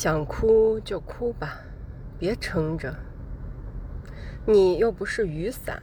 想哭就哭吧别撑着。你又不是雨伞